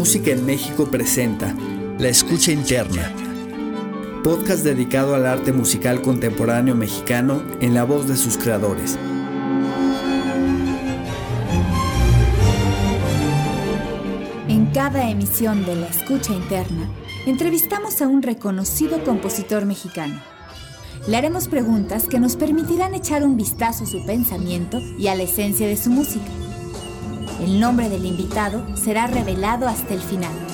Música en México presenta La Escucha Interna, podcast dedicado al arte musical contemporáneo mexicano en la voz de sus creadores. En cada emisión de La Escucha Interna, entrevistamos a un reconocido compositor mexicano. Le haremos preguntas que nos permitirán echar un vistazo a su pensamiento y a la esencia de su música. El nombre del invitado será revelado hasta el final.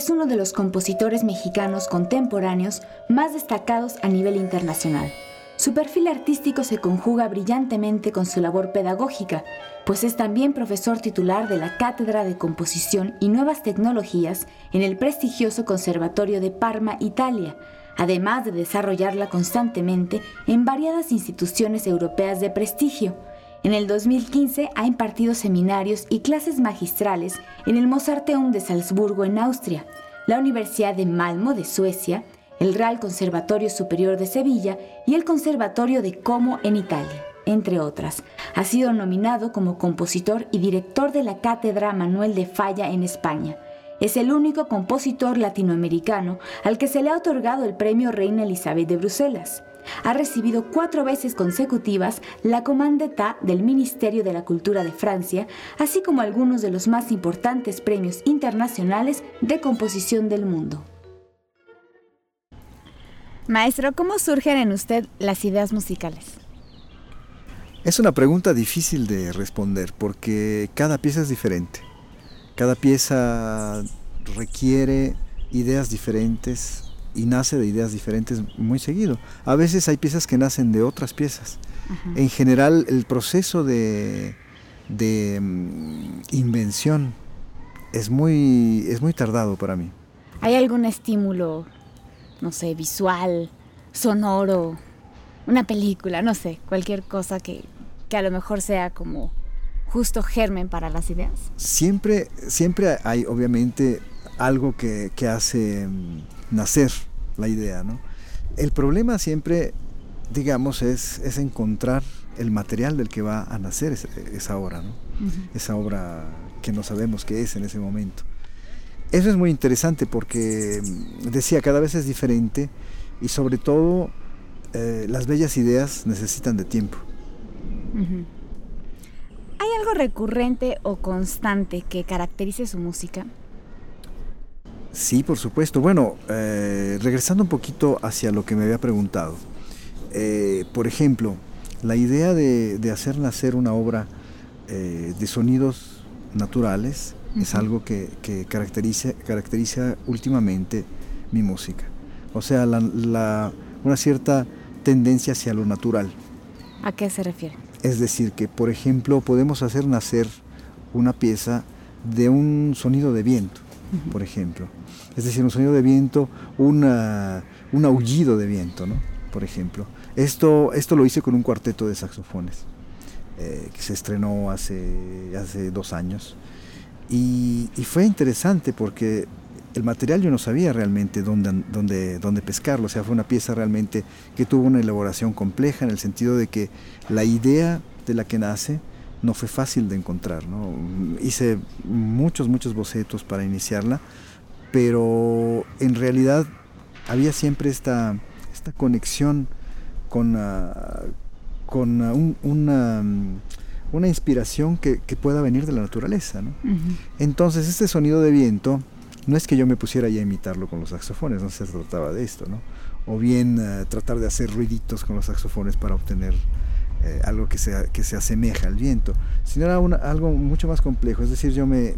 Es uno de los compositores mexicanos contemporáneos más destacados a nivel internacional. Su perfil artístico se conjuga brillantemente con su labor pedagógica, pues es también profesor titular de la Cátedra de Composición y Nuevas Tecnologías en el prestigioso Conservatorio de Parma, Italia, además de desarrollarla constantemente en variadas instituciones europeas de prestigio, en el 2015 ha impartido seminarios y clases magistrales en el Mozarteum de Salzburgo en Austria, la Universidad de Malmo de Suecia, el Real Conservatorio Superior de Sevilla y el Conservatorio de Como en Italia, entre otras. Ha sido nominado como compositor y director de la Cátedra Manuel de Falla en España. Es el único compositor latinoamericano al que se le ha otorgado el Premio Reina Elizabeth de Bruselas. Ha recibido cuatro veces consecutivas la Commandeta del Ministerio de la Cultura de Francia, así como algunos de los más importantes premios internacionales de composición del mundo. Maestro, ¿cómo surgen en usted las ideas musicales? Es una pregunta difícil de responder porque cada pieza es diferente. Cada pieza requiere ideas diferentes, y nace de ideas diferentes muy seguido. A veces hay piezas que nacen de otras piezas. En general, el proceso de, de mm, invención es muy, es muy tardado para mí. ¿Hay algún estímulo, no sé, visual, sonoro, una película, no sé, cualquier cosa que, que a lo mejor sea como justo germen para las ideas? Siempre, siempre hay obviamente algo que, que hace mm, nacer la idea. ¿no? El problema siempre, digamos, es, es, encontrar el material del que va a nacer esa, obra, ¿no? esa obra que no sabemos qué es en ese momento. Eso es muy interesante porque, decía, cada vez es diferente y sobre todo eh, las bellas ideas necesitan de tiempo. ¿Hay algo recurrente o constante que caracterice su música? Sí, por supuesto. Bueno, eh, regresando un poquito hacia lo que me había preguntado. Eh, por ejemplo, la idea de, hacer nacer una obra eh, de sonidos naturales es algo que, caracteriza, caracteriza últimamente mi música. O sea, una cierta tendencia hacia lo natural. ¿A qué se refiere? Es decir, que por ejemplo podemos hacer nacer una pieza de un sonido de viento, por ejemplo es decir, un sonido de viento, un aullido de viento, ¿no? por ejemplo. Esto, esto lo hice con un cuarteto de saxofones eh, que se estrenó hace, hace dos años. Y, fue interesante porque el material yo no sabía realmente dónde, dónde, dónde pescarlo, o sea, fue una pieza realmente que tuvo una elaboración compleja en el sentido de que la idea de la que nace no fue fácil de encontrar. ¿no? Hice muchos, muchos bocetos para iniciarla pero en realidad había siempre esta, esta conexión con, ah, con ah, una, una, inspiración que, pueda venir de la naturaleza. Entonces, este sonido de viento, no es que yo me pusiera ya a imitarlo con los saxofones, no se trataba de esto, ¿no? o bien ah, tratar de hacer ruiditos con los saxofones para obtener eh, algo que, sea, que se asemeja al viento, sino era algo mucho más complejo, es decir, yo me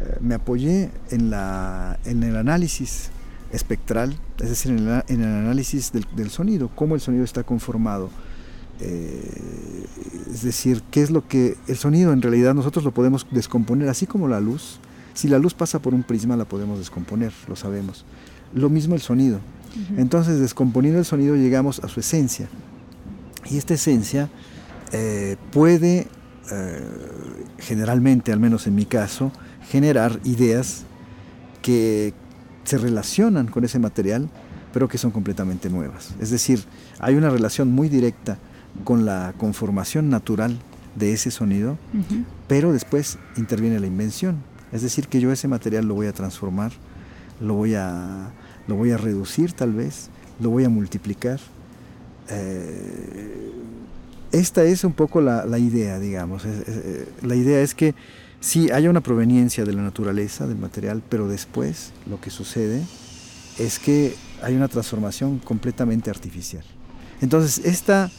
eh, me apoyé en, la, en el análisis espectral, es decir, en el, análisis del, sonido, cómo el sonido está conformado. Eh, es decir, qué es lo que el sonido en realidad nosotros lo podemos descomponer, así como la luz, Si la luz pasa por un prisma la podemos descomponer, lo sabemos. Lo mismo el sonido. Entonces, descomponiendo el sonido llegamos a su esencia. Y esta esencia eh, puede, eh, generalmente, al menos en mi caso, generar ideas que se relacionan con ese material, pero que son completamente nuevas. Es decir, hay una relación muy directa con la conformación natural de ese sonido, pero después interviene la invención. Es decir, que yo ese material lo voy a transformar, lo voy a, lo voy a reducir tal vez, lo voy a multiplicar. Eh, esta es un poco la, idea, digamos. Eh, la idea es que sí haya una proveniencia de la naturaleza, del material, pero después lo que sucede es que hay una transformación completamente artificial. Entonces, esta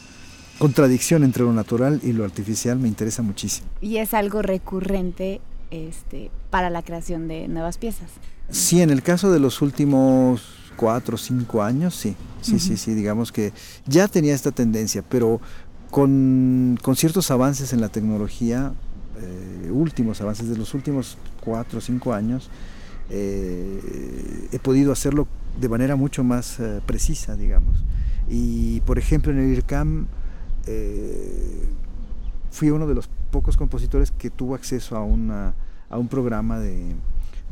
contradicción entre lo natural y lo artificial me interesa muchísimo. Y es algo recurrente este, para la creación de nuevas piezas. Sí, en el caso de los últimos cuatro o cinco años, sí, sí, sí, sí, digamos que ya tenía esta tendencia, pero con, ciertos avances en la tecnología, eh, últimos avances de los últimos cuatro o cinco años, eh, he podido hacerlo de manera mucho más eh, precisa, digamos. Y por ejemplo en el IRCAM eh, fui uno de los pocos compositores que tuvo acceso a, una, a un programa de,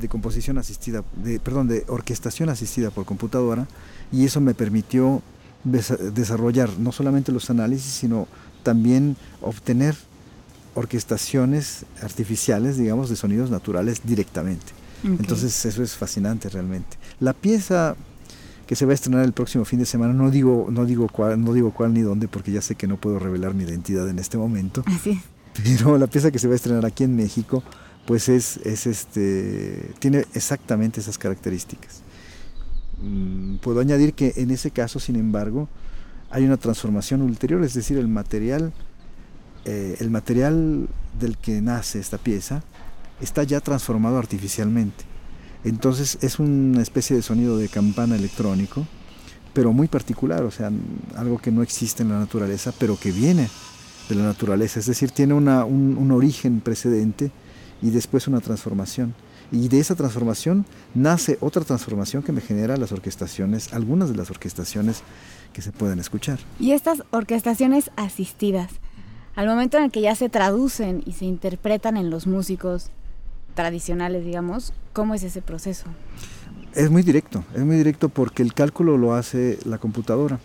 composición asistida, de, perdón, de orquestación asistida por computadora y eso me permitió desarrollar no solamente los análisis, sino también obtener orquestaciones artificiales, digamos, de sonidos naturales directamente. Entonces eso es fascinante realmente. La pieza que se va a estrenar el próximo fin de semana. No digo, no digo cuál, no digo cuál ni dónde, porque ya sé que no puedo revelar mi identidad en este momento. Así Pero la pieza que se va a estrenar aquí en México, pues es, es este, tiene exactamente esas características. Mm, puedo añadir que en ese caso, sin embargo, hay una transformación ulterior, es decir, el material, eh, el material del que nace esta pieza está ya transformado artificialmente. Entonces es una especie de sonido de campana electrónico, pero muy particular, o sea, algo que no existe en la naturaleza, pero que viene de la naturaleza, es decir, tiene un, origen precedente y después una transformación. Y de esa transformación nace otra transformación que me genera las orquestaciones, algunas de las orquestaciones que se pueden escuchar. Y estas orquestaciones asistidas, al momento en el que ya se traducen y se interpretan en los músicos, tradicionales, digamos, ¿cómo es ese proceso? Es muy directo, es muy directo porque el cálculo lo hace la computadora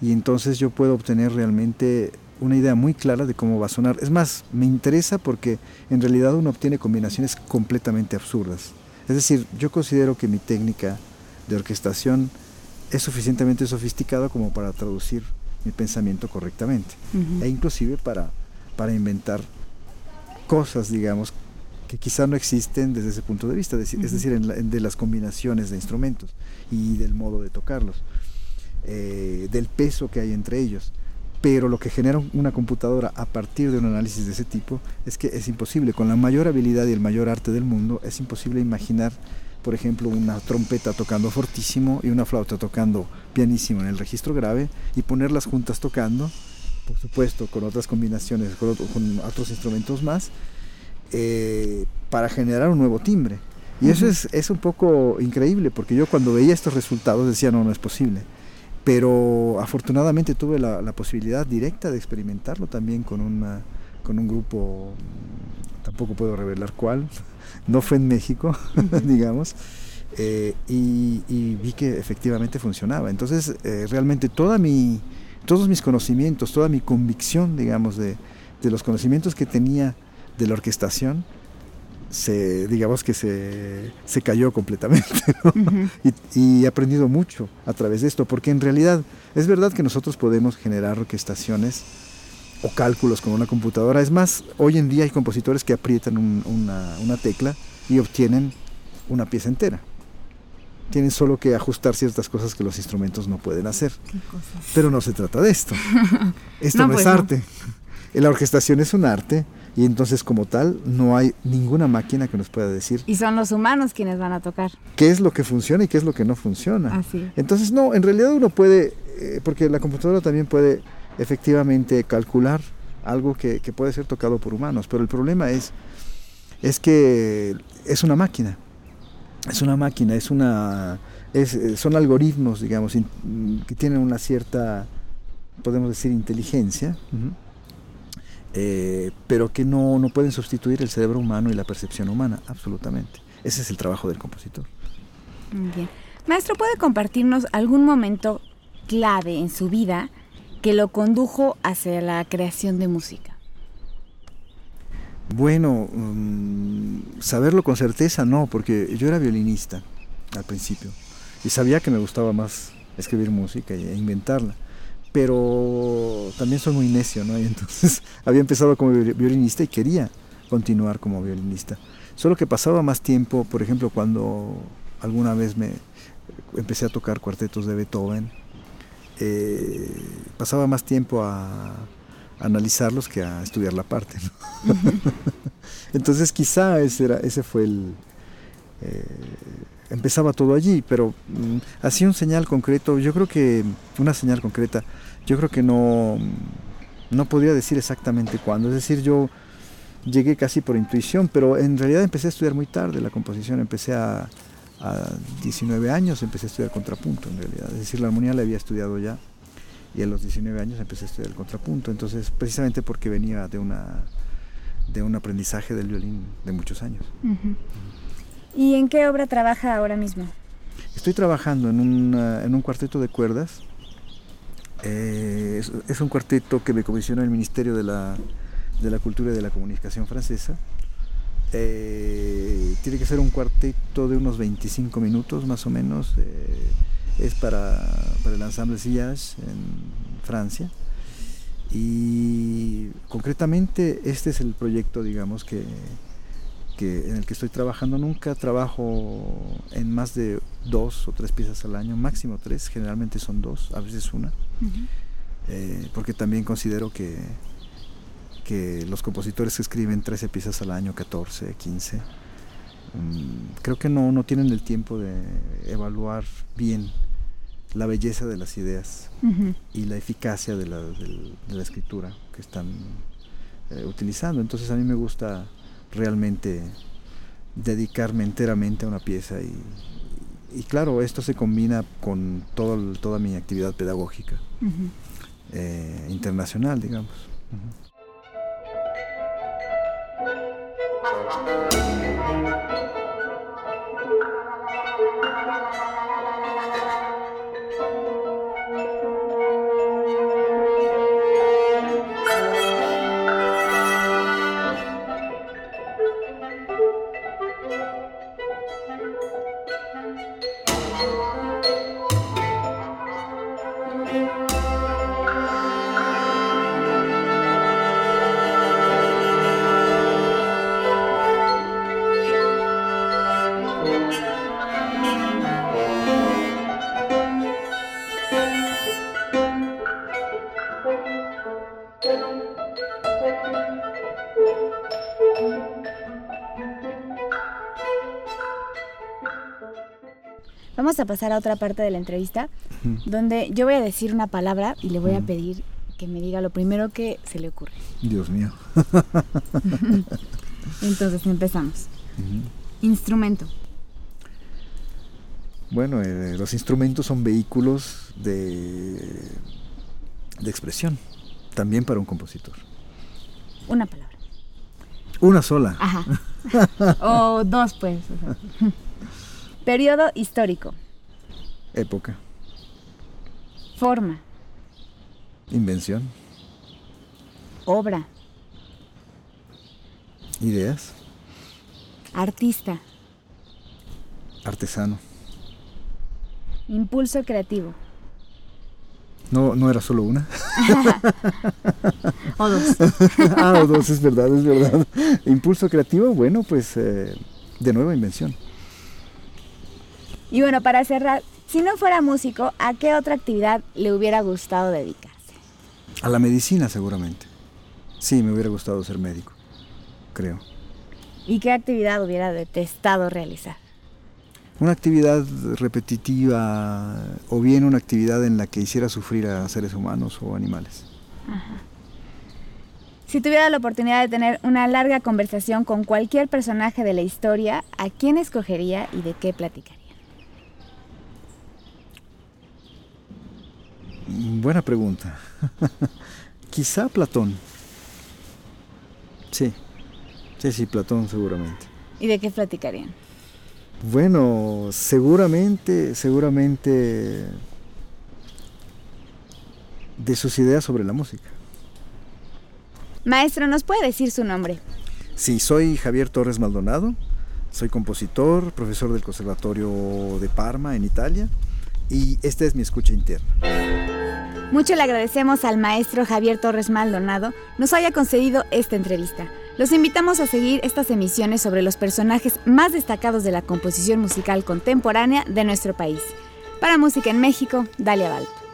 y entonces yo puedo obtener realmente una idea muy clara de cómo va a sonar. Es más, me interesa porque en realidad uno obtiene combinaciones completamente absurdas. Es decir, yo considero que mi técnica de orquestación es suficientemente sofisticada como para traducir mi pensamiento correctamente e inclusive para, para inventar cosas, digamos, que quizá no existen desde ese punto de vista, es decir, de las combinaciones de instrumentos y del modo de tocarlos, eh, del peso que hay entre ellos. Pero lo que genera una computadora a partir de un análisis de ese tipo es que es imposible, con la mayor habilidad y el mayor arte del mundo, es imposible imaginar, por ejemplo, una trompeta tocando fortísimo y una flauta tocando pianísimo en el registro grave y ponerlas juntas tocando, por supuesto, con otras combinaciones, con otros instrumentos más, eh, para generar un nuevo timbre. Y eso es, es, un poco increíble, porque yo cuando veía estos resultados decía, no, no es posible. Pero afortunadamente tuve la, posibilidad directa de experimentarlo también con, una, con un grupo, tampoco puedo revelar cuál, no fue en México, digamos, eh, y, vi que efectivamente funcionaba. Entonces, eh, realmente toda mi, todos mis conocimientos, toda mi convicción, digamos, de, de los conocimientos que tenía de la orquestación se, digamos que se, cayó completamente. y, he aprendido mucho a través de esto, porque en realidad es verdad que nosotros podemos generar orquestaciones o cálculos con una computadora. Es más, hoy en día hay compositores que aprietan una, tecla y obtienen una pieza entera. Tienen solo que ajustar ciertas cosas que los instrumentos no pueden hacer. Pero no se trata de esto. Esto no, es pues arte. La orquestación es un arte y entonces como tal no hay ninguna máquina que nos pueda decir. Y son los humanos quienes van a tocar. ¿Qué es lo que funciona y qué es lo que no funciona? Entonces no, en realidad uno puede, eh, porque la computadora también puede efectivamente calcular algo que, puede ser tocado por humanos, pero el problema es es que es una máquina, es una máquina, es una, son algoritmos, digamos, que tienen una cierta, podemos decir, inteligencia, eh, pero que no, no pueden sustituir el cerebro humano y la percepción humana, absolutamente. Ese es el trabajo del compositor. Bien. Maestro, ¿puede compartirnos algún momento clave en su vida que lo condujo hacia la creación de música? Bueno, mm, saberlo con certeza no, porque yo era violinista al principio y sabía que me gustaba más escribir música e inventarla, pero también soy muy necio, ¿no? Y entonces había empezado como violinista y quería continuar como violinista. Solo que pasaba más tiempo, por ejemplo, cuando alguna vez me empecé a tocar cuartetos de Beethoven, eh, pasaba más tiempo a, analizarlos que a estudiar la parte. Entonces quizá ese, era, ese fue el... Eh, empezaba todo allí, pero mm, así un señal concreto, yo creo que una señal concreta, yo creo que no, no podría decir exactamente cuándo. Es decir, yo llegué casi por intuición, pero en realidad empecé a estudiar muy tarde la composición, empecé a, a 19 años empecé a estudiar contrapunto en realidad, es decir, la armonía la había estudiado ya y a los 19 años empecé a estudiar el contrapunto, entonces precisamente porque venía de una de un aprendizaje del violín de muchos años. ¿Y en qué obra trabaja ahora mismo? Estoy trabajando en, en un cuarteto de cuerdas. Eh, es, un cuarteto que me comisionó el Ministerio de la, de la Cultura y de la Comunicación francesa eh, tiene que ser un cuarteto de unos 25 minutos más o menos. Eh, es para, el ensamble Sillage en Francia. Y concretamente este es el proyecto, digamos, que, en el que estoy trabajando. Nunca trabajo en más de dos o tres piezas al año, máximo tres, generalmente son dos, a veces una. Eh, porque también considero que que los compositores que escriben 13 piezas al año, 14, 15, mm, creo que no, no tienen el tiempo de evaluar bien la belleza de las ideas y la eficacia de la, escritura que están eh, utilizando. Entonces a mí me gusta realmente dedicarme enteramente a una pieza y, claro, esto se combina con todo, toda mi actividad pedagógica eh, internacional, digamos. Vamos a pasar a otra parte de la entrevista, donde yo voy a decir una palabra y le voy a pedir que me diga lo primero que se le ocurre. Dios mío. Entonces empezamos. Instrumento. Bueno, eh, los instrumentos son vehículos de, de expresión, también para un compositor. Una palabra. Una sola. Ajá. o dos, pues. Periodo histórico. Época. Forma. Invención. Obra. Ideas. Artista. Artesano. Impulso creativo. No, no era solo una. o dos. ah, o dos, es verdad, es verdad. Impulso creativo, bueno, pues eh, de nuevo invención. Y bueno, para cerrar, si no fuera músico, ¿a qué otra actividad le hubiera gustado dedicarse? A la medicina seguramente. Sí, me hubiera gustado ser médico, creo. ¿Y qué actividad hubiera detestado realizar? Una actividad repetitiva o bien una actividad en la que hiciera sufrir a seres humanos o animales. Si tuviera la oportunidad de tener una larga conversación con cualquier personaje de la historia, ¿a quién escogería y de qué platicaría? Buena pregunta. Quizá Platón. Sí, sí, sí, Platón seguramente. ¿Y de qué platicarían? Bueno, seguramente, seguramente de sus ideas sobre la música. Maestro, ¿nos puede decir su nombre? Sí, soy Javier Torres Maldonado, soy compositor, profesor del Conservatorio de Parma en Italia y esta es mi escucha interna. Mucho le agradecemos al maestro Javier Torres Maldonado nos haya concedido esta entrevista. Los invitamos a seguir estas emisiones sobre los personajes más destacados de la composición musical contemporánea de nuestro país. Para Música en México, Dalia Val.